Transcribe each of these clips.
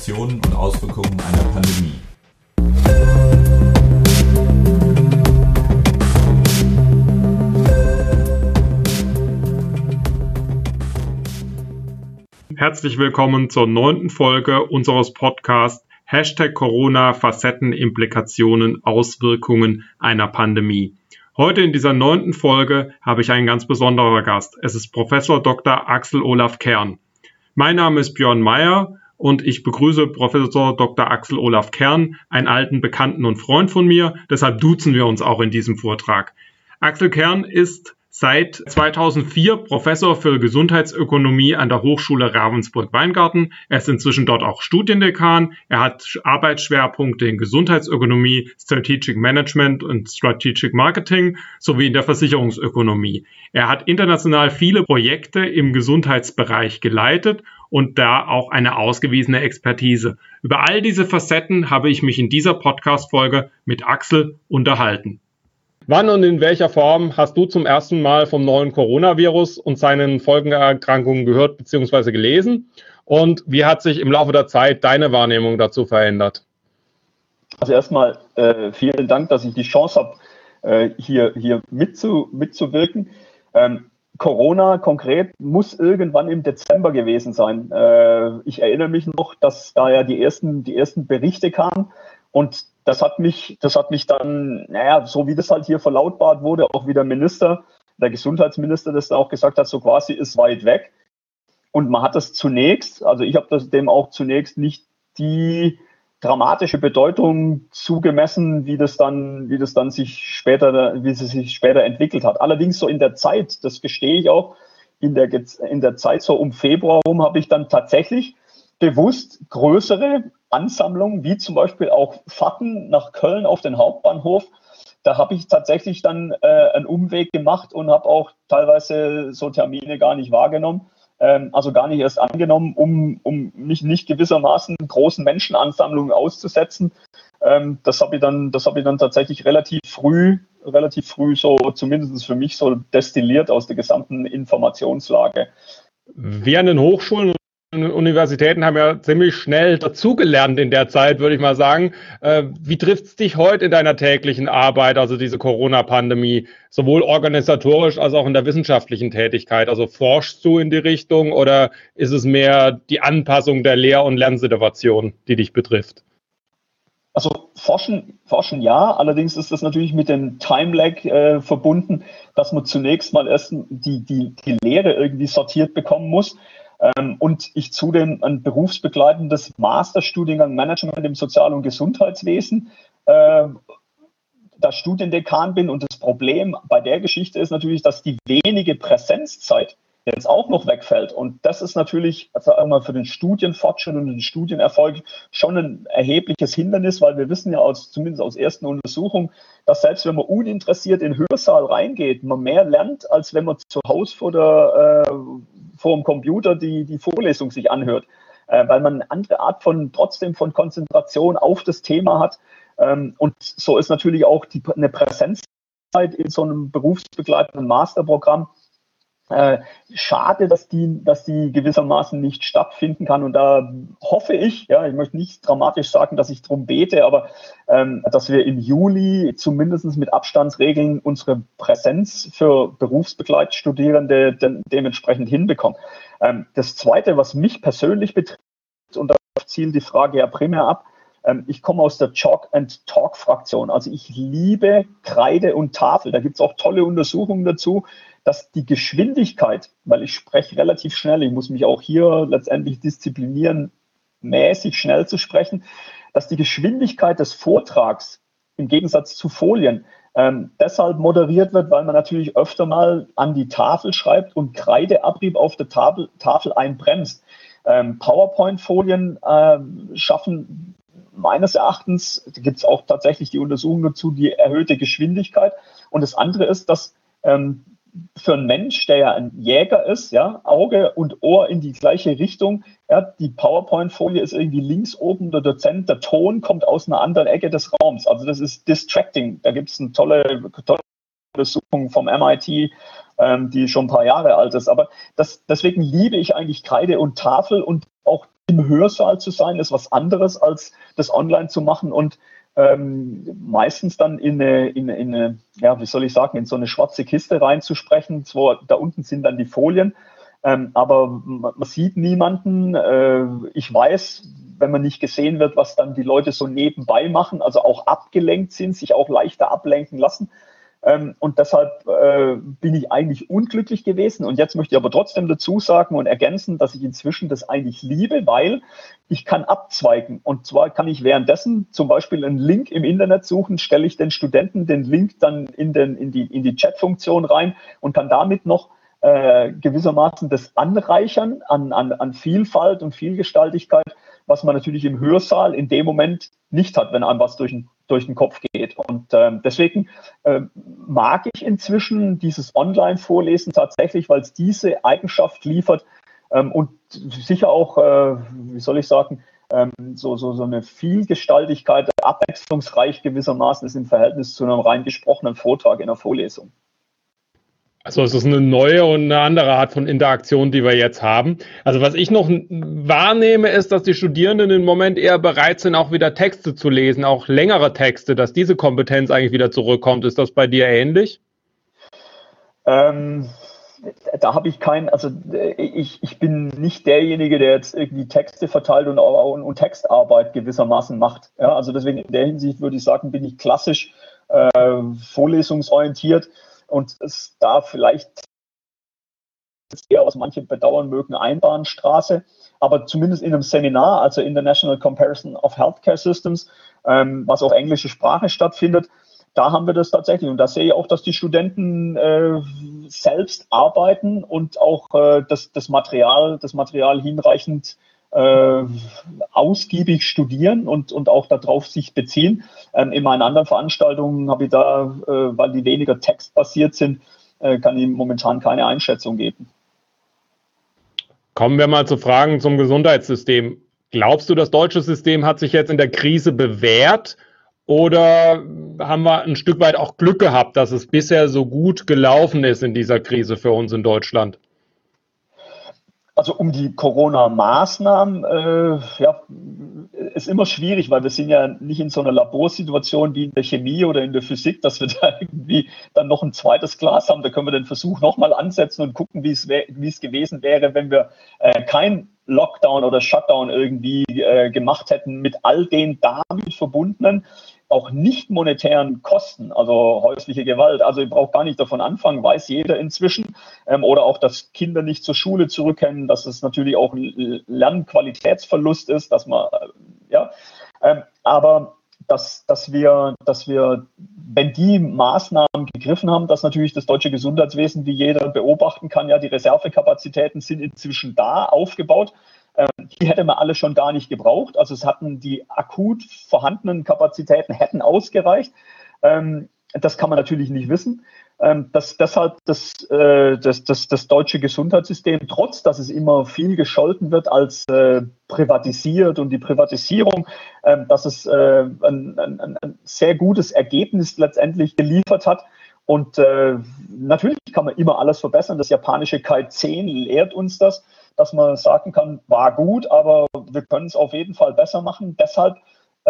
Implikationen und Auswirkungen einer Pandemie. Herzlich willkommen zur neunten Folge unseres Podcasts Hashtag Corona Facetten, Implikationen, Auswirkungen einer Pandemie. Heute in dieser neunten Folge habe ich einen ganz besonderen Gast. Es ist Professor Dr. Axel Olaf Kern. Mein Name ist Björn Meyer und ich begrüße Professor Dr. Axel Olaf Kern, einen alten Bekannten und Freund von mir. Deshalb duzen wir uns auch in diesem Vortrag. Axel Kern ist seit 2004 Professor für Gesundheitsökonomie an der Hochschule Ravensburg-Weingarten. Er ist inzwischen dort auch Studiendekan. Er hat Arbeitsschwerpunkte in Gesundheitsökonomie, Strategic Management und Strategic Marketing sowie in der Versicherungsökonomie. Er hat international viele Projekte im Gesundheitsbereich geleitet und da auch eine ausgewiesene Expertise. Über all diese Facetten habe ich mich in dieser Podcast-Folge mit Axel unterhalten. Wann und in welcher Form hast du zum ersten Mal vom neuen Coronavirus und seinen Folgeerkrankungen gehört bzw. gelesen? Und wie hat sich im Laufe der Zeit deine Wahrnehmung dazu verändert? Also erstmal äh, vielen Dank, dass ich die Chance habe, äh, hier, hier mitzu, mitzuwirken. Ähm, Corona konkret muss irgendwann im Dezember gewesen sein. Äh, ich erinnere mich noch, dass da ja die ersten, die ersten Berichte kamen und das hat mich, das hat mich dann, naja, so wie das halt hier verlautbart wurde, auch wie der Minister, der Gesundheitsminister das auch gesagt hat, so quasi ist weit weg. Und man hat das zunächst, also ich habe das dem auch zunächst nicht die dramatische Bedeutung zugemessen, wie das dann, wie das dann sich später, wie es sich später entwickelt hat. Allerdings so in der Zeit, das gestehe ich auch, in der, in der Zeit so um Februar rum habe ich dann tatsächlich bewusst größere Ansammlungen, wie zum Beispiel auch Fahrten nach Köln auf den Hauptbahnhof. Da habe ich tatsächlich dann äh, einen Umweg gemacht und habe auch teilweise so Termine gar nicht wahrgenommen, also gar nicht erst angenommen, um, um mich nicht gewissermaßen großen Menschenansammlungen auszusetzen. Ähm, das habe ich dann, das habe ich dann tatsächlich relativ früh, relativ früh so zumindest für mich so destilliert aus der gesamten Informationslage. An den Hochschulen Universitäten haben ja ziemlich schnell dazugelernt in der Zeit, würde ich mal sagen. Äh, wie trifft es dich heute in deiner täglichen Arbeit, also diese Corona-Pandemie, sowohl organisatorisch als auch in der wissenschaftlichen Tätigkeit? Also forschst du in die Richtung oder ist es mehr die Anpassung der Lehr- und Lernsituation, die dich betrifft? Also forschen, forschen ja, allerdings ist das natürlich mit dem Time-Lag äh, verbunden, dass man zunächst mal erst die, die, die Lehre irgendwie sortiert bekommen muss. Ähm, und ich zudem ein berufsbegleitendes Masterstudiengang Management im Sozial- und Gesundheitswesen äh, da Studiendekan bin. Und das Problem bei der Geschichte ist natürlich, dass die wenige Präsenzzeit jetzt auch noch wegfällt. Und das ist natürlich also einmal für den Studienfortschritt und den Studienerfolg schon ein erhebliches Hindernis, weil wir wissen ja aus, zumindest aus ersten Untersuchungen, dass selbst wenn man uninteressiert in den Hörsaal reingeht, man mehr lernt, als wenn man zu Hause vor, der, äh, vor dem Computer die, die Vorlesung sich anhört. Äh, weil man eine andere Art von trotzdem von Konzentration auf das Thema hat. Ähm, und so ist natürlich auch die, eine Präsenzzeit in so einem berufsbegleitenden Masterprogramm äh, schade, dass die, dass die gewissermaßen nicht stattfinden kann. Und da hoffe ich, ja, ich möchte nicht dramatisch sagen, dass ich darum bete, aber ähm, dass wir im Juli zumindest mit Abstandsregeln unsere Präsenz für Berufsbegleitstudierende de dementsprechend hinbekommen. Ähm, das Zweite, was mich persönlich betrifft, und da zielt die Frage ja primär ab, ähm, ich komme aus der Chalk and Talk Fraktion. Also ich liebe Kreide und Tafel. Da gibt es auch tolle Untersuchungen dazu dass die Geschwindigkeit, weil ich spreche relativ schnell, ich muss mich auch hier letztendlich disziplinieren, mäßig schnell zu sprechen, dass die Geschwindigkeit des Vortrags im Gegensatz zu Folien ähm, deshalb moderiert wird, weil man natürlich öfter mal an die Tafel schreibt und Kreideabrieb auf der Tafel, Tafel einbremst. Ähm, PowerPoint-Folien äh, schaffen meines Erachtens, da gibt es auch tatsächlich die Untersuchungen dazu, die erhöhte Geschwindigkeit. Und das andere ist, dass ähm, für einen Mensch, der ja ein Jäger ist, ja, Auge und Ohr in die gleiche Richtung. Ja, die PowerPoint-Folie ist irgendwie links oben der Dozent, der Ton kommt aus einer anderen Ecke des Raums. Also das ist distracting. Da gibt es eine tolle, tolle Untersuchung vom MIT, ähm, die schon ein paar Jahre alt ist. Aber das, deswegen liebe ich eigentlich Kreide und Tafel und auch im Hörsaal zu sein, ist was anderes als das online zu machen und ähm, meistens dann in eine, in, in eine, ja, wie soll ich sagen, in so eine schwarze Kiste reinzusprechen. So, da unten sind dann die Folien, ähm, aber man, man, sieht niemanden. Äh, ich weiß, wenn man nicht gesehen wird, was dann die Leute so nebenbei machen, also auch abgelenkt sind, sich auch leichter ablenken lassen. Ähm, und deshalb äh, bin ich eigentlich unglücklich gewesen. Und jetzt möchte ich aber trotzdem dazu sagen und ergänzen, dass ich inzwischen das eigentlich liebe, weil ich kann abzweigen. Und zwar kann ich währenddessen zum Beispiel einen Link im Internet suchen, stelle ich den Studenten den Link dann in, den, in die, in die Chat-Funktion rein und kann damit noch äh, gewissermaßen das anreichern an, an, an Vielfalt und Vielgestaltigkeit, was man natürlich im Hörsaal in dem Moment nicht hat, wenn einem was durch den durch den Kopf geht. Und ähm, deswegen äh, mag ich inzwischen dieses Online-Vorlesen tatsächlich, weil es diese Eigenschaft liefert ähm, und sicher auch, äh, wie soll ich sagen, ähm, so, so, so eine Vielgestaltigkeit, abwechslungsreich gewissermaßen ist im Verhältnis zu einem rein gesprochenen Vortrag in der Vorlesung. Also es ist eine neue und eine andere Art von Interaktion, die wir jetzt haben. Also was ich noch wahrnehme, ist, dass die Studierenden im Moment eher bereit sind, auch wieder Texte zu lesen, auch längere Texte, dass diese Kompetenz eigentlich wieder zurückkommt. Ist das bei dir ähnlich? Ähm, da habe ich keinen, also ich, ich bin nicht derjenige, der jetzt irgendwie Texte verteilt und, und, und Textarbeit gewissermaßen macht. Ja, also deswegen in der Hinsicht würde ich sagen, bin ich klassisch äh, vorlesungsorientiert und es da vielleicht eher, was manche bedauern mögen, Einbahnstraße, aber zumindest in einem Seminar, also International Comparison of Healthcare Systems, ähm, was auf englische Sprache stattfindet, da haben wir das tatsächlich. Und da sehe ich auch, dass die Studenten äh, selbst arbeiten und auch äh, das, das, Material, das Material hinreichend äh, ausgiebig studieren und, und auch darauf sich beziehen. Ähm, in meinen anderen Veranstaltungen habe ich da, äh, weil die weniger textbasiert sind, äh, kann ich momentan keine Einschätzung geben. Kommen wir mal zu Fragen zum Gesundheitssystem. Glaubst du, das deutsche System hat sich jetzt in der Krise bewährt oder haben wir ein Stück weit auch Glück gehabt, dass es bisher so gut gelaufen ist in dieser Krise für uns in Deutschland? Also um die Corona-Maßnahmen, äh, ja, ist immer schwierig, weil wir sind ja nicht in so einer Laborsituation wie in der Chemie oder in der Physik, dass wir da irgendwie dann noch ein zweites Glas haben. Da können wir den Versuch nochmal ansetzen und gucken, wie es, gewesen wäre, wenn wir äh, kein Lockdown oder Shutdown irgendwie äh, gemacht hätten mit all den damit verbundenen auch nicht monetären Kosten, also häusliche Gewalt. Also ich brauche gar nicht davon anfangen, weiß jeder inzwischen. Ähm, oder auch, dass Kinder nicht zur Schule zurückkennen, dass es natürlich auch ein Lernqualitätsverlust ist, dass man, äh, ja. Ähm, aber dass, dass, wir, dass wir, wenn die Maßnahmen gegriffen haben, dass natürlich das deutsche Gesundheitswesen, wie jeder beobachten kann, ja, die Reservekapazitäten sind inzwischen da aufgebaut. Ähm, die hätte man alle schon gar nicht gebraucht. Also es hatten die akut vorhandenen Kapazitäten hätten ausgereicht. Ähm, das kann man natürlich nicht wissen. Ähm, dass deshalb das, äh, das, das, das deutsche Gesundheitssystem, trotz dass es immer viel gescholten wird als äh, privatisiert und die Privatisierung, dass es äh, ein, ein, ein sehr gutes Ergebnis letztendlich geliefert hat. Und natürlich kann man immer alles verbessern. Das japanische Kai 10 lehrt uns das dass man sagen kann, war gut, aber wir können es auf jeden Fall besser machen. Deshalb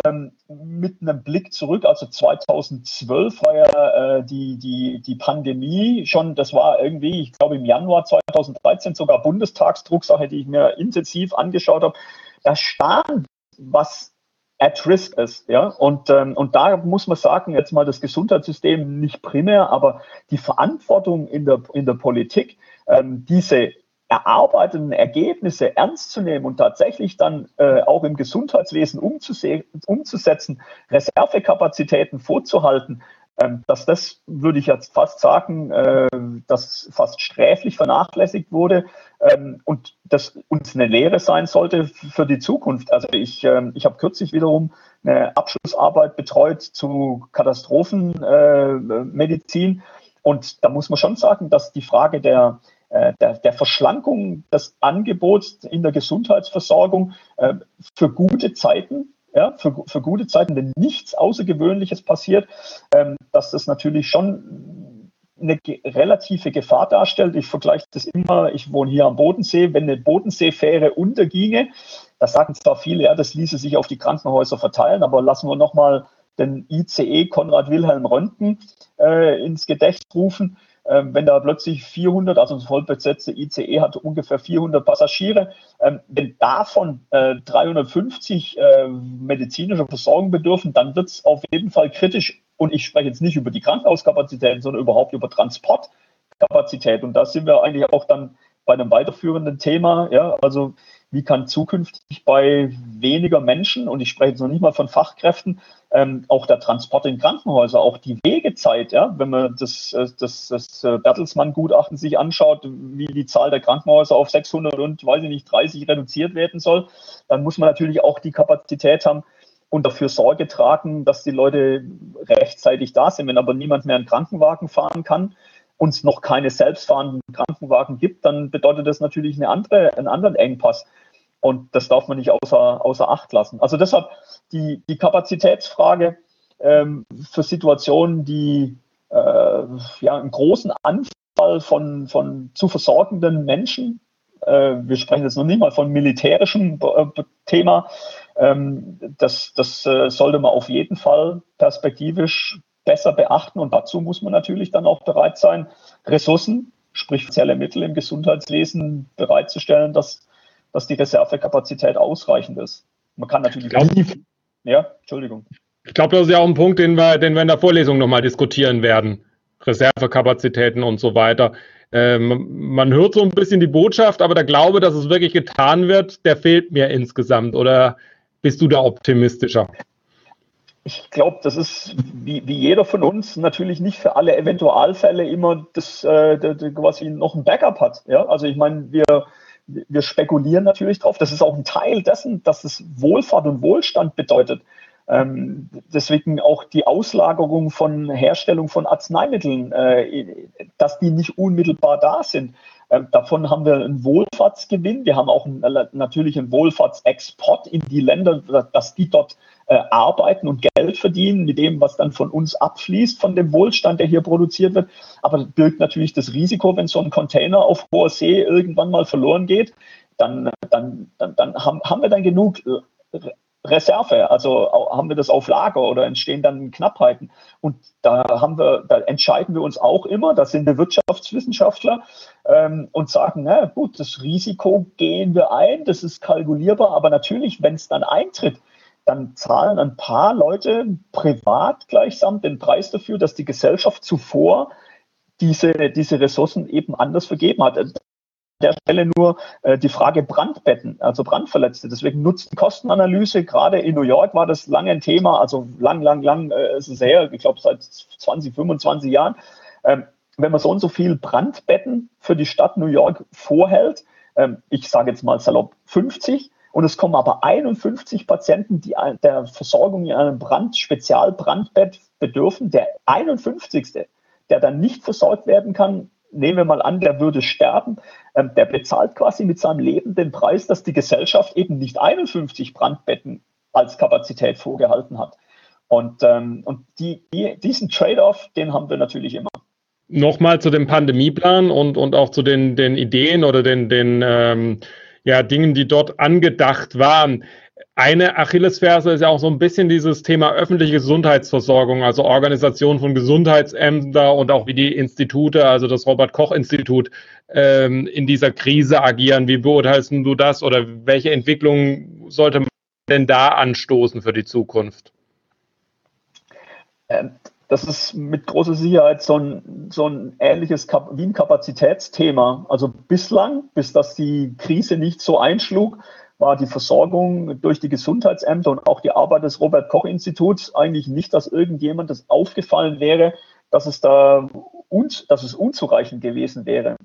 ähm, mit einem Blick zurück, also 2012 war ja äh, die, die, die Pandemie schon, das war irgendwie, ich glaube im Januar 2013 sogar Bundestagsdrucksache, die ich mir intensiv angeschaut habe. Da stand, was at risk ist. Ja? Und, ähm, und da muss man sagen, jetzt mal das Gesundheitssystem nicht primär, aber die Verantwortung in der, in der Politik, ähm, diese erarbeiteten Ergebnisse ernst zu nehmen und tatsächlich dann äh, auch im Gesundheitswesen umzusetzen, Reservekapazitäten vorzuhalten, ähm, dass das, würde ich jetzt fast sagen, äh, dass fast sträflich vernachlässigt wurde ähm, und das uns eine Lehre sein sollte für die Zukunft. Also ich, äh, ich habe kürzlich wiederum eine Abschlussarbeit betreut zu Katastrophenmedizin äh, und da muss man schon sagen, dass die Frage der der, der Verschlankung des Angebots in der Gesundheitsversorgung äh, für gute Zeiten ja, für, für gute Zeiten, wenn nichts Außergewöhnliches passiert, ähm, dass das natürlich schon eine relative Gefahr darstellt. Ich vergleiche das immer, ich wohne hier am Bodensee, wenn eine Bodenseefähre unterginge, Das sagen zwar viele, ja, das ließe sich auf die Krankenhäuser verteilen, aber lassen wir nochmal den ICE Konrad Wilhelm Röntgen äh, ins Gedächtnis rufen. Ähm, wenn da plötzlich 400, also ein vollbesetzte ICE hat ungefähr 400 Passagiere, ähm, wenn davon äh, 350 äh, medizinische Versorgung bedürfen, dann wird es auf jeden Fall kritisch. Und ich spreche jetzt nicht über die Krankenhauskapazitäten, sondern überhaupt über Transportkapazität. Und da sind wir eigentlich auch dann bei einem weiterführenden Thema. Ja, also wie kann zukünftig bei weniger Menschen, und ich spreche jetzt noch nicht mal von Fachkräften, ähm, auch der Transport in Krankenhäuser, auch die Wegezeit, ja, wenn man das, äh, das, das äh, Bertelsmann-Gutachten sich anschaut, wie die Zahl der Krankenhäuser auf 600 und, weiß ich nicht, 30 reduziert werden soll, dann muss man natürlich auch die Kapazität haben und dafür Sorge tragen, dass die Leute rechtzeitig da sind. Wenn aber niemand mehr einen Krankenwagen fahren kann, und es noch keine selbstfahrenden Krankenwagen gibt, dann bedeutet das natürlich eine andere, einen anderen Engpass. Und das darf man nicht außer, außer Acht lassen. Also deshalb die, die Kapazitätsfrage ähm, für Situationen, die äh, ja, einen großen Anfall von, von zu versorgenden Menschen, äh, wir sprechen jetzt noch nicht mal von militärischem äh, Thema, ähm, das, das äh, sollte man auf jeden Fall perspektivisch besser beachten. Und dazu muss man natürlich dann auch bereit sein, Ressourcen, sprich spezielle Mittel im Gesundheitswesen bereitzustellen, dass dass die Reservekapazität ausreichend ist. Man kann natürlich. Glaub, ja, Entschuldigung. Ich glaube, das ist ja auch ein Punkt, den wir, den wir in der Vorlesung nochmal diskutieren werden. Reservekapazitäten und so weiter. Ähm, man hört so ein bisschen die Botschaft, aber der Glaube, dass es wirklich getan wird, der fehlt mir insgesamt. Oder bist du da optimistischer? Ich glaube, das ist wie, wie jeder von uns natürlich nicht für alle Eventualfälle immer das äh, quasi noch ein Backup hat. Ja? Also ich meine, wir wir spekulieren natürlich drauf. Das ist auch ein Teil dessen, dass es Wohlfahrt und Wohlstand bedeutet. Ähm, deswegen auch die Auslagerung von Herstellung von Arzneimitteln, äh, dass die nicht unmittelbar da sind. Ähm, davon haben wir einen Wohlfahrtsgewinn. Wir haben auch einen, äh, natürlich einen Wohlfahrtsexport in die Länder, dass die dort äh, arbeiten und Geld verdienen mit dem, was dann von uns abfließt, von dem Wohlstand, der hier produziert wird. Aber das birgt natürlich das Risiko, wenn so ein Container auf hoher See irgendwann mal verloren geht, dann, dann, dann, dann haben, haben wir dann genug äh, Reserve, also haben wir das auf Lager oder entstehen dann Knappheiten. Und da haben wir, da entscheiden wir uns auch immer, da sind wir Wirtschaftswissenschaftler ähm, und sagen, na gut, das Risiko gehen wir ein, das ist kalkulierbar, aber natürlich, wenn es dann eintritt, dann zahlen ein paar Leute privat gleichsam den Preis dafür, dass die Gesellschaft zuvor diese, diese Ressourcen eben anders vergeben hat der Stelle nur äh, die Frage Brandbetten, also Brandverletzte. Deswegen nutzt Kostenanalyse. Gerade in New York war das lange ein Thema, also lang, lang, lang äh, ist es her, ich glaube seit 20, 25 Jahren. Ähm, wenn man so und so viel Brandbetten für die Stadt New York vorhält, ähm, ich sage jetzt mal salopp 50, und es kommen aber 51 Patienten, die der Versorgung in einem Brand, Spezialbrandbett bedürfen. Der 51. der dann nicht versorgt werden kann, nehmen wir mal an, der würde sterben, ähm, der bezahlt quasi mit seinem Leben den Preis, dass die Gesellschaft eben nicht 51 Brandbetten als Kapazität vorgehalten hat. Und, ähm, und die, die, diesen Trade-off, den haben wir natürlich immer. Nochmal zu dem Pandemieplan und, und auch zu den, den Ideen oder den, den ähm, ja, Dingen, die dort angedacht waren eine Achillesferse ist ja auch so ein bisschen dieses Thema öffentliche Gesundheitsversorgung, also Organisation von Gesundheitsämtern und auch wie die Institute, also das Robert Koch Institut, ähm, in dieser Krise agieren. Wie beurteilst du das oder welche Entwicklung sollte man denn da anstoßen für die Zukunft? Ähm, das ist mit großer Sicherheit so ein, so ein ähnliches Kap wie ein Kapazitätsthema. Also bislang, bis dass die Krise nicht so einschlug, war die Versorgung durch die Gesundheitsämter und auch die Arbeit des Robert Koch Instituts eigentlich nicht, dass irgendjemand das aufgefallen wäre, dass es da uns, dass es unzureichend gewesen wäre.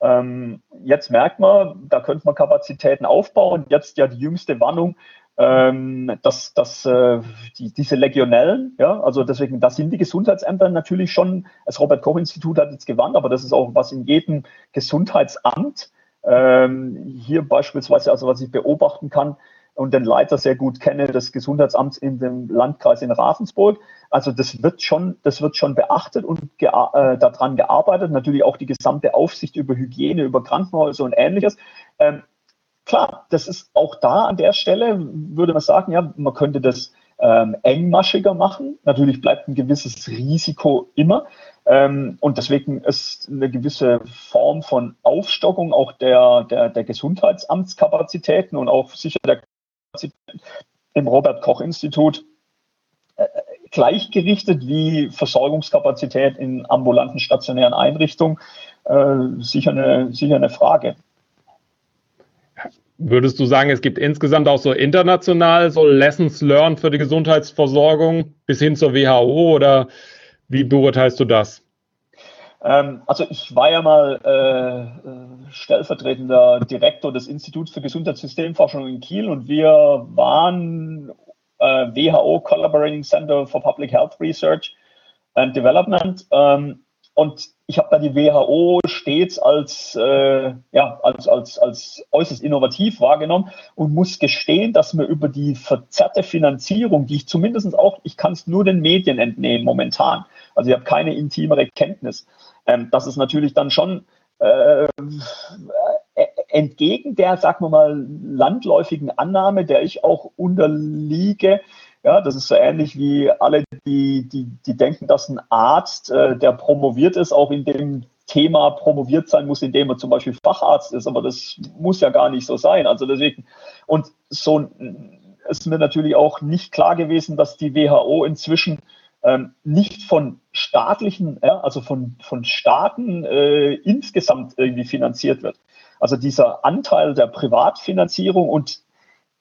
Ähm, jetzt merkt man, da könnte man Kapazitäten aufbauen. Jetzt ja die jüngste Warnung, ähm, dass, dass äh, die, diese Legionellen, ja, also deswegen, da sind die Gesundheitsämter natürlich schon, das Robert Koch Institut hat jetzt gewarnt, aber das ist auch was in jedem Gesundheitsamt ähm, hier beispielsweise, also was ich beobachten kann und den Leiter sehr gut kenne, des Gesundheitsamts in dem Landkreis in Ravensburg. Also das wird schon, das wird schon beachtet und ge äh, daran gearbeitet. Natürlich auch die gesamte Aufsicht über Hygiene, über Krankenhäuser und ähnliches. Ähm, klar, das ist auch da an der Stelle, würde man sagen, ja, man könnte das ähm, engmaschiger machen. Natürlich bleibt ein gewisses Risiko immer. Ähm, und deswegen ist eine gewisse Form von Aufstockung auch der, der, der Gesundheitsamtskapazitäten und auch sicher der Kapazitäten im Robert-Koch-Institut äh, gleichgerichtet wie Versorgungskapazität in ambulanten stationären Einrichtungen äh, sicher, eine, sicher eine Frage. Würdest du sagen, es gibt insgesamt auch so international so Lessons learned für die Gesundheitsversorgung bis hin zur WHO oder wie beurteilst du das? Ähm, also ich war ja mal äh, äh stellvertretender Direktor des Instituts für Gesundheitssystemforschung in Kiel und wir waren äh, WHO Collaborating Center for Public Health Research and Development. Ähm, und ich habe da die WHO stets als, äh, ja, als, als, als äußerst innovativ wahrgenommen und muss gestehen, dass mir über die verzerrte Finanzierung, die ich zumindest auch, ich kann es nur den Medien entnehmen momentan, also ich habe keine intimere Kenntnis, ähm, dass es natürlich dann schon äh, entgegen der, sagen wir mal, landläufigen Annahme, der ich auch unterliege, ja, das ist so ähnlich wie alle, die, die, die denken, dass ein Arzt, äh, der promoviert ist, auch in dem Thema promoviert sein muss, indem er zum Beispiel Facharzt ist, aber das muss ja gar nicht so sein. Also deswegen, und so ist mir natürlich auch nicht klar gewesen, dass die WHO inzwischen ähm, nicht von staatlichen, also von, von Staaten äh, insgesamt irgendwie finanziert wird. Also dieser Anteil der Privatfinanzierung und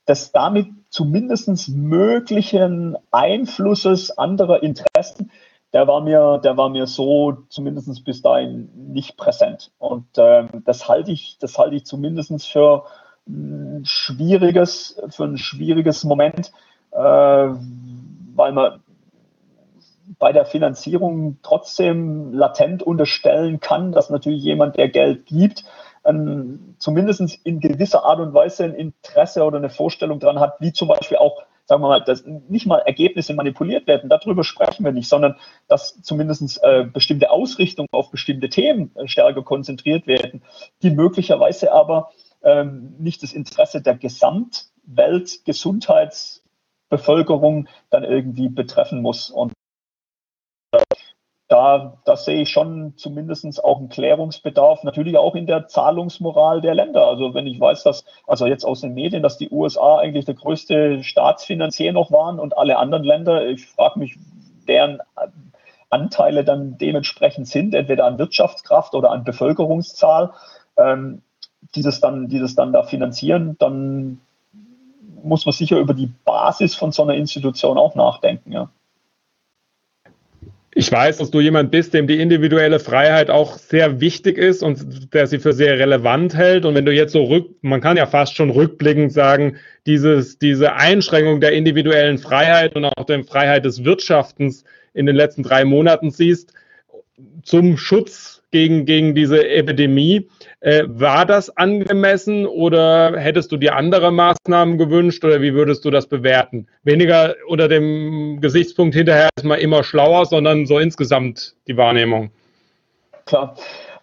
des damit zumindest möglichen Einflusses anderer Interessen, der war mir, der war mir so zumindest bis dahin nicht präsent. Und ähm, das halte ich, das halte ich zumindest für ein schwieriges, für ein schwieriges Moment, äh, weil man bei der Finanzierung trotzdem latent unterstellen kann, dass natürlich jemand, der Geld gibt, ähm, zumindest in gewisser Art und Weise ein Interesse oder eine Vorstellung daran hat, wie zum Beispiel auch, sagen wir mal, dass nicht mal Ergebnisse manipuliert werden, darüber sprechen wir nicht, sondern dass zumindest äh, bestimmte Ausrichtungen auf bestimmte Themen äh, stärker konzentriert werden, die möglicherweise aber ähm, nicht das Interesse der Gesamtweltgesundheitsbevölkerung dann irgendwie betreffen muss. Und da, da sehe ich schon zumindest auch einen Klärungsbedarf, natürlich auch in der Zahlungsmoral der Länder. Also wenn ich weiß, dass, also jetzt aus den Medien, dass die USA eigentlich der größte Staatsfinanzier noch waren und alle anderen Länder, ich frage mich, deren Anteile dann dementsprechend sind, entweder an Wirtschaftskraft oder an Bevölkerungszahl, ähm, die, das dann, die das dann da finanzieren, dann muss man sicher über die Basis von so einer Institution auch nachdenken. Ja. Ich weiß, dass du jemand bist, dem die individuelle Freiheit auch sehr wichtig ist und der sie für sehr relevant hält. Und wenn du jetzt so rück, man kann ja fast schon rückblickend sagen, dieses, diese Einschränkung der individuellen Freiheit und auch der Freiheit des Wirtschaftens in den letzten drei Monaten siehst, zum Schutz gegen, gegen diese Epidemie. Äh, war das angemessen oder hättest du dir andere Maßnahmen gewünscht oder wie würdest du das bewerten? Weniger unter dem Gesichtspunkt hinterher ist man immer schlauer, sondern so insgesamt die Wahrnehmung. Klar.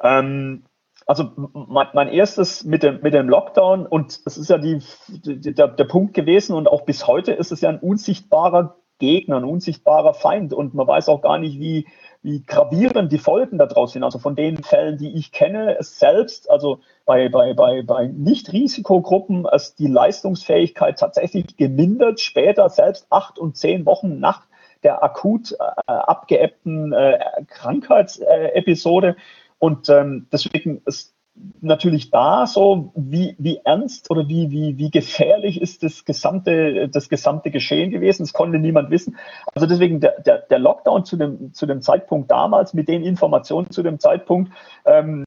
Ähm, also mein, erstes mit dem, mit dem Lockdown und es ist ja die, der, der Punkt gewesen und auch bis heute ist es ja ein unsichtbarer Gegner, ein unsichtbarer Feind und man weiß auch gar nicht, wie, wie gravierend die Folgen daraus sind. Also von den Fällen, die ich kenne, es selbst, also bei, bei, bei, bei Nicht-Risikogruppen, ist die Leistungsfähigkeit tatsächlich gemindert, später selbst acht und zehn Wochen nach der akut äh, abgeebbten äh, Krankheitsepisode. Und ähm, deswegen ist natürlich da so, wie, wie ernst oder wie, wie, wie gefährlich ist das gesamte, das gesamte Geschehen gewesen. Das konnte niemand wissen. Also deswegen der, der, der Lockdown zu dem, zu dem Zeitpunkt damals, mit den Informationen zu dem Zeitpunkt, ähm,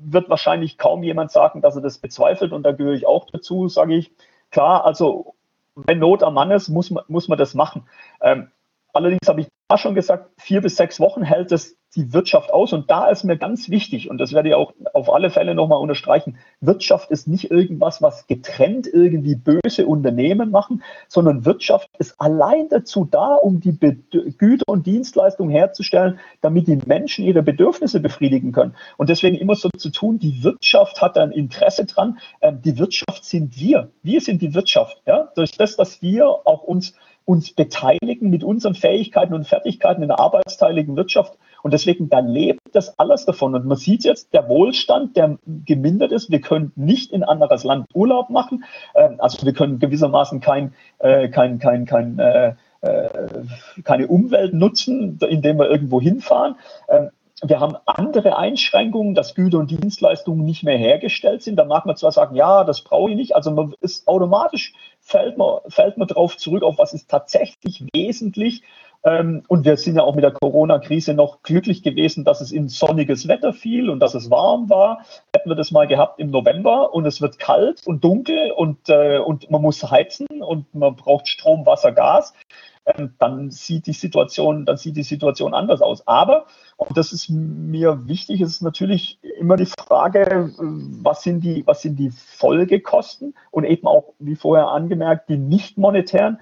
wird wahrscheinlich kaum jemand sagen, dass er das bezweifelt. Und da gehöre ich auch dazu, sage ich. Klar, also wenn Not am Mann ist, muss man, muss man das machen. Ähm, allerdings habe ich da schon gesagt, vier bis sechs Wochen hält es die Wirtschaft aus. Und da ist mir ganz wichtig, und das werde ich auch auf alle Fälle nochmal unterstreichen, Wirtschaft ist nicht irgendwas, was getrennt irgendwie böse Unternehmen machen, sondern Wirtschaft ist allein dazu da, um die Be Güter und Dienstleistungen herzustellen, damit die Menschen ihre Bedürfnisse befriedigen können. Und deswegen immer so zu tun, die Wirtschaft hat ein Interesse dran. Ähm, die Wirtschaft sind wir. Wir sind die Wirtschaft. Ja? Durch das, dass wir auch uns uns beteiligen mit unseren Fähigkeiten und Fertigkeiten in der arbeitsteiligen Wirtschaft. Und deswegen, da lebt das alles davon. Und man sieht jetzt, der Wohlstand, der gemindert ist, wir können nicht in anderes Land Urlaub machen. Ähm, also wir können gewissermaßen kein, äh, kein, kein, kein, äh, äh, keine Umwelt nutzen, indem wir irgendwo hinfahren. Ähm, wir haben andere Einschränkungen, dass Güter und Dienstleistungen nicht mehr hergestellt sind. Da mag man zwar sagen, ja, das brauche ich nicht. Also man ist automatisch fällt man, fällt man darauf zurück, auf was ist tatsächlich wesentlich. Ähm, und wir sind ja auch mit der Corona-Krise noch glücklich gewesen, dass es in sonniges Wetter fiel und dass es warm war. Hätten wir das mal gehabt im November und es wird kalt und dunkel und, äh, und man muss heizen und man braucht Strom, Wasser, Gas, ähm, dann sieht die Situation, dann sieht die Situation anders aus. Aber, und das ist mir wichtig, ist natürlich immer die Frage, was sind die, was sind die Folgekosten und eben auch, wie vorher angemerkt, die nicht monetären.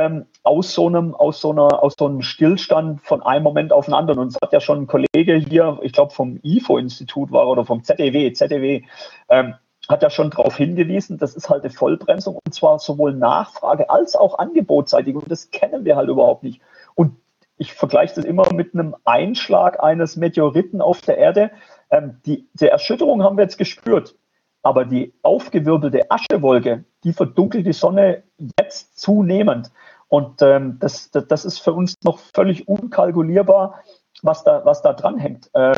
Ähm, aus so einem, aus so einer, aus so einem Stillstand von einem Moment auf den anderen. Und es hat ja schon ein Kollege hier, ich glaube vom IFO-Institut war oder vom ZDW, ZDW, ähm, hat ja schon darauf hingewiesen, das ist halt eine Vollbremsung und zwar sowohl Nachfrage als auch angebotsseitig und das kennen wir halt überhaupt nicht. Und ich vergleiche das immer mit einem Einschlag eines Meteoriten auf der Erde. Ähm, die, die Erschütterung haben wir jetzt gespürt, aber die aufgewirbelte Aschewolke, die verdunkelt die Sonne jetzt zunehmend. Und ähm, das, das, das, ist für uns noch völlig unkalkulierbar, was da, was da dranhängt. Äh,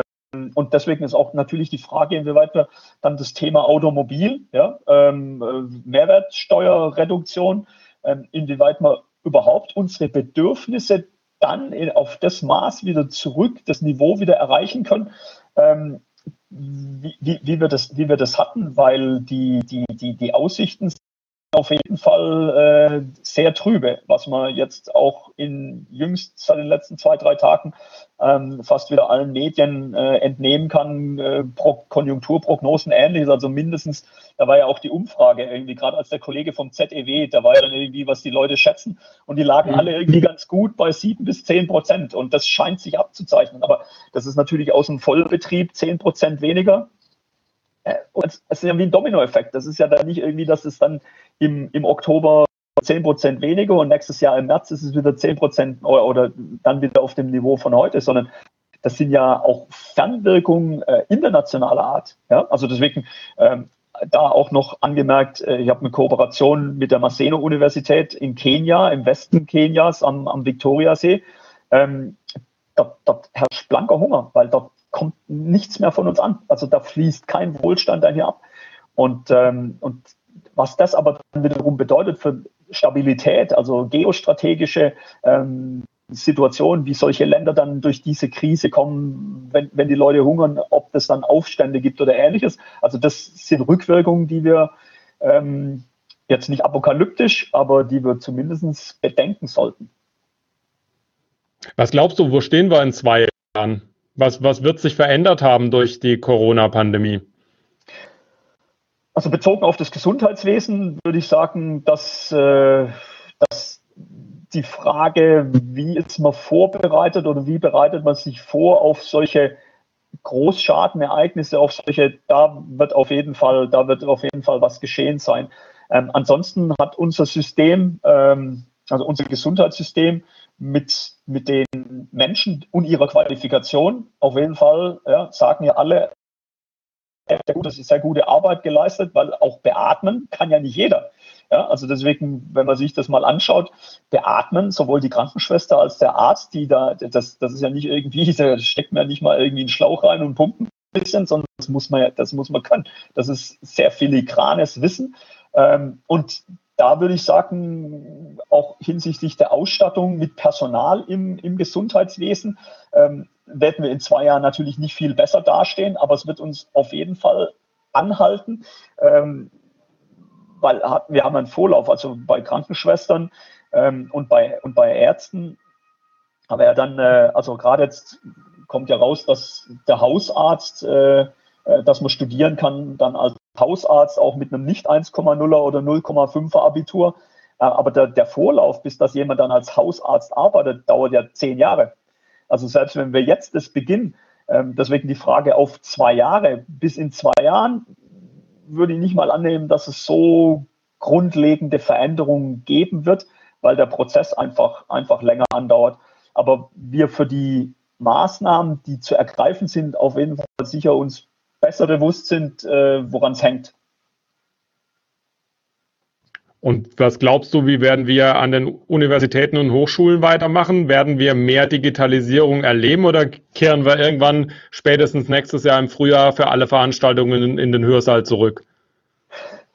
und deswegen ist auch natürlich die Frage, inwieweit wir dann das Thema Automobil, ja, ähm, äh, Mehrwertsteuerreduktion, ähm, inwieweit wir überhaupt unsere Bedürfnisse dann in, auf das Maß wieder zurück, das Niveau wieder erreichen können, ähm, wie, wie, wie, wir das, wie wir das hatten, weil die, die, die, die Aussichten auf jeden Fall äh, sehr trübe, was man jetzt auch in jüngst seit den letzten zwei, drei Tagen ähm, fast wieder allen Medien äh, entnehmen kann. Äh, Pro Konjunkturprognosen ähnliches, also mindestens, da war ja auch die Umfrage irgendwie, gerade als der Kollege vom ZEW, da war ja dann irgendwie, was die Leute schätzen und die lagen mhm. alle irgendwie ganz gut bei sieben bis zehn Prozent und das scheint sich abzuzeichnen. Aber das ist natürlich aus dem Vollbetrieb zehn Prozent weniger es ist ja wie ein Dominoeffekt. Das ist ja dann nicht irgendwie, dass es dann im, im Oktober 10% weniger und nächstes Jahr im März ist es wieder 10% oder, oder dann wieder auf dem Niveau von heute, sondern das sind ja auch Fernwirkungen äh, internationaler Art. Ja? Also deswegen ähm, da auch noch angemerkt, äh, ich habe eine Kooperation mit der Maseno-Universität in Kenia, im Westen Kenias am, am Viktoriasee. Ähm, dort, dort herrscht blanker Hunger, weil dort kommt nichts mehr von uns an. Also da fließt kein Wohlstand dahin ab. Und, ähm, und was das aber dann wiederum bedeutet für Stabilität, also geostrategische ähm, Situationen, wie solche Länder dann durch diese Krise kommen, wenn, wenn die Leute hungern, ob das dann Aufstände gibt oder ähnliches. Also das sind Rückwirkungen, die wir ähm, jetzt nicht apokalyptisch, aber die wir zumindest bedenken sollten. Was glaubst du, wo stehen wir in zwei Jahren? Was, was wird sich verändert haben durch die Corona-Pandemie? Also bezogen auf das Gesundheitswesen würde ich sagen, dass, äh, dass die Frage, wie ist man vorbereitet oder wie bereitet man sich vor auf solche Großschadenereignisse, auf solche, da wird auf jeden Fall, da wird auf jeden Fall was geschehen sein. Ähm, ansonsten hat unser System, ähm, also unser Gesundheitssystem mit, mit den Menschen und ihrer Qualifikation. Auf jeden Fall ja, sagen ja alle, das ist sehr gute Arbeit geleistet, weil auch beatmen kann ja nicht jeder. Ja, also deswegen, wenn man sich das mal anschaut, beatmen sowohl die Krankenschwester als der Arzt, die da, das, das ist ja nicht irgendwie, da steckt man ja nicht mal irgendwie einen Schlauch rein und pumpen ein bisschen, sondern das muss man ja, das muss man können. Das ist sehr filigranes Wissen. Ähm, und da würde ich sagen, auch hinsichtlich der Ausstattung mit Personal im, im Gesundheitswesen ähm, werden wir in zwei Jahren natürlich nicht viel besser dastehen, aber es wird uns auf jeden Fall anhalten, ähm, weil wir haben einen Vorlauf, also bei Krankenschwestern ähm, und, bei, und bei Ärzten, aber ja dann, äh, also gerade jetzt kommt ja raus, dass der Hausarzt, äh, äh dass man studieren kann, dann als Hausarzt auch mit einem nicht 1,0er oder 0,5er Abitur. Äh, aber der, der Vorlauf, bis das jemand dann als Hausarzt arbeitet, dauert ja zehn Jahre. Also selbst wenn wir jetzt das beginnen, ähm, deswegen die Frage auf zwei Jahre, bis in zwei Jahren würde ich nicht mal annehmen, dass es so grundlegende Veränderungen geben wird, weil der Prozess einfach, einfach länger andauert. Aber wir für die Maßnahmen, die zu ergreifen sind, auf jeden Fall sicher uns besser bewusst sind, äh, woran es hängt. Und was glaubst du, wie werden wir an den Universitäten und Hochschulen weitermachen? Werden wir mehr Digitalisierung erleben oder kehren wir irgendwann spätestens nächstes Jahr im Frühjahr für alle Veranstaltungen in den Hörsaal zurück?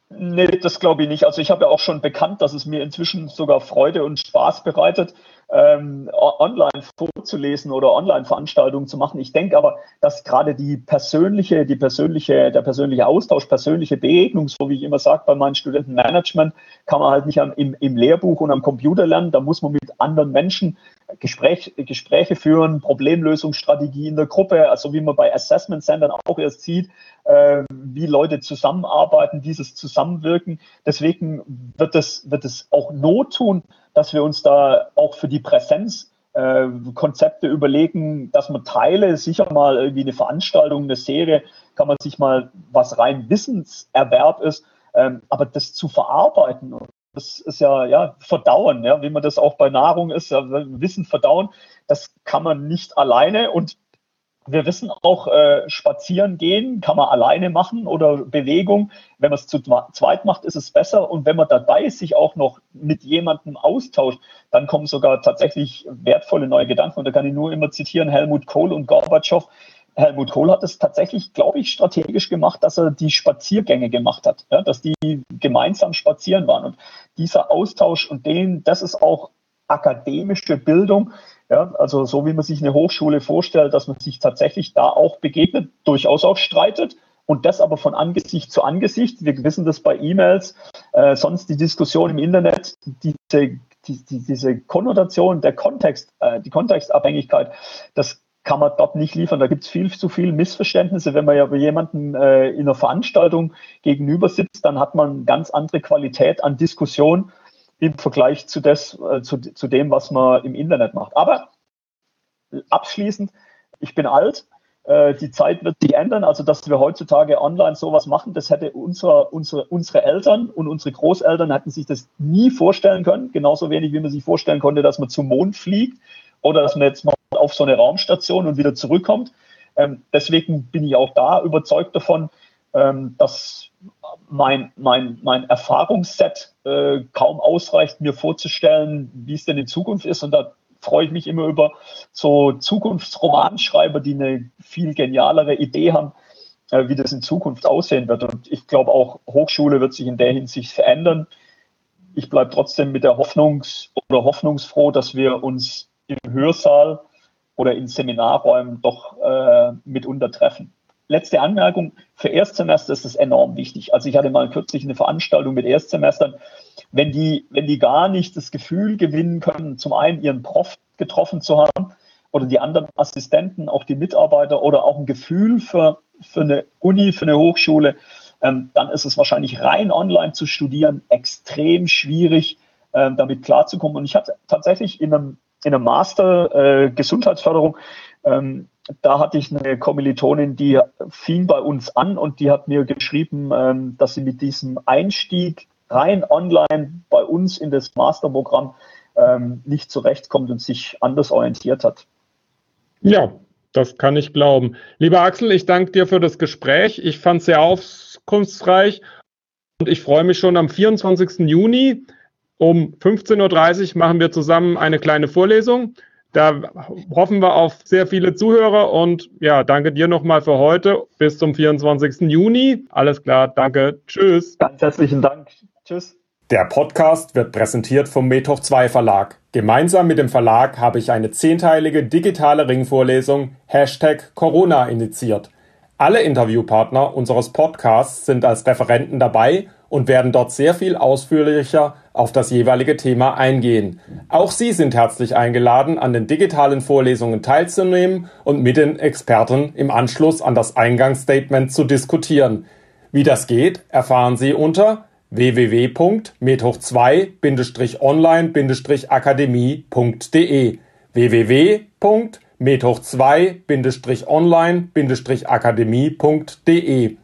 Nee, das glaube ich nicht. Also ich habe ja auch schon bekannt, dass es mir inzwischen sogar Freude und Spaß bereitet, ähm, online vorzulesen oder Online-Veranstaltungen zu machen. Ich denke aber, dass gerade die persönliche, die persönliche, der persönliche Austausch, persönliche Begegnung, so wie ich immer sage, bei meinen Studenten Management, kann man halt nicht am, im, im Lehrbuch und am Computer lernen. Da muss man mit anderen Menschen Gespräch, Gespräche führen, Problemlösungsstrategie in der Gruppe, also wie man bei Assessment Centern auch erst sieht, äh, wie Leute zusammenarbeiten, dieses Zusammenwirken. Deswegen wird es, wird es auch Not tun, dass wir uns da auch für die Präsenz äh, Konzepte überlegen, dass man Teile, sicher mal irgendwie eine Veranstaltung, eine Serie, kann man sich mal, was rein Wissenserwerb ist, ähm, aber das zu verarbeiten, das ist ja, ja, verdauen, ja, wie man das auch bei Nahrung ist, ja, Wissen verdauen, das kann man nicht alleine und wir wissen auch, äh, spazieren gehen kann man alleine machen oder Bewegung. Wenn man es zu zweit macht, ist es besser. Und wenn man dabei sich auch noch mit jemandem austauscht, dann kommen sogar tatsächlich wertvolle neue Gedanken. Und da kann ich nur immer zitieren Helmut Kohl und Gorbatschow. Helmut Kohl hat es tatsächlich, glaube ich, strategisch gemacht, dass er die Spaziergänge gemacht hat, ja, dass die gemeinsam spazieren waren. Und dieser Austausch und den, das ist auch akademische Bildung, ja, also so wie man sich eine Hochschule vorstellt, dass man sich tatsächlich da auch begegnet, durchaus auch streitet und das aber von Angesicht zu Angesicht. Wir wissen das bei E-Mails, äh, sonst die Diskussion im Internet, diese, die, die, diese Konnotation, der Kontext, äh, die Kontextabhängigkeit, das kann man dort nicht liefern. Da gibt es viel zu viele Missverständnisse. Wenn man ja jemanden äh, in einer Veranstaltung gegenüber sitzt, dann hat man ganz andere Qualität an Diskussion im Vergleich zu, das, äh, zu, zu dem, was man im Internet macht. Aber abschließend, ich bin alt, äh, die Zeit wird sich ändern. Also, dass wir heutzutage online sowas machen, das hätte unser, unsere, unsere Eltern und unsere Großeltern hätten sich das nie vorstellen können. Genauso wenig, wie man sich vorstellen konnte, dass man zum Mond fliegt oder dass man jetzt mal auf so eine Raumstation und wieder zurückkommt. Ähm, deswegen bin ich auch da überzeugt davon, ähm, dass mein, mein, mein Erfahrungsset äh, kaum ausreicht, mir vorzustellen, wie es denn in Zukunft ist. Und da freue ich mich immer über so Zukunftsromanschreiber, die eine viel genialere Idee haben, äh, wie das in Zukunft aussehen wird. Und ich glaube auch, Hochschule wird sich in der Hinsicht verändern. Ich bleibe trotzdem mit der Hoffnungs- oder hoffnungsfroh, dass wir uns im Hörsaal oder in Seminarräumen doch äh, mitunter treffen letzte Anmerkung, für Erstsemester ist es enorm wichtig. Also ich hatte mal kürzlich eine Veranstaltung mit Erstsemestern, wenn die, wenn die gar nicht das Gefühl gewinnen können, zum einen ihren Prof getroffen zu haben oder die anderen Assistenten, auch die Mitarbeiter oder auch ein Gefühl für, für eine Uni, für eine Hochschule, ähm, dann ist es wahrscheinlich rein online zu studieren extrem schwierig, ähm, damit klarzukommen. Und ich hatte tatsächlich in einem, in einem Master äh, Gesundheitsförderung ähm, da hatte ich eine Kommilitonin, die fing bei uns an und die hat mir geschrieben, ähm, dass sie mit diesem Einstieg rein online bei uns in das Masterprogramm ähm, nicht zurechtkommt und sich anders orientiert hat. Ja, das kann ich glauben. Lieber Axel, ich danke dir für das Gespräch. Ich fand es sehr aufkunftsreich und ich freue mich schon am 24. Juni um 15.30 Uhr machen wir zusammen eine kleine Vorlesung. Da hoffen wir auf sehr viele Zuhörer und ja, danke dir nochmal für heute. Bis zum 24. Juni. Alles klar, danke. Tschüss. Ganz herzlichen Dank. Tschüss. Der Podcast wird präsentiert vom Methoch 2 Verlag. Gemeinsam mit dem Verlag habe ich eine zehnteilige digitale Ringvorlesung Hashtag Corona initiiert. Alle Interviewpartner unseres Podcasts sind als Referenten dabei und werden dort sehr viel ausführlicher auf das jeweilige Thema eingehen. Auch Sie sind herzlich eingeladen, an den digitalen Vorlesungen teilzunehmen und mit den Experten im Anschluss an das Eingangsstatement zu diskutieren. Wie das geht, erfahren Sie unter www.med2-online-akademie.de www.med2-online-akademie.de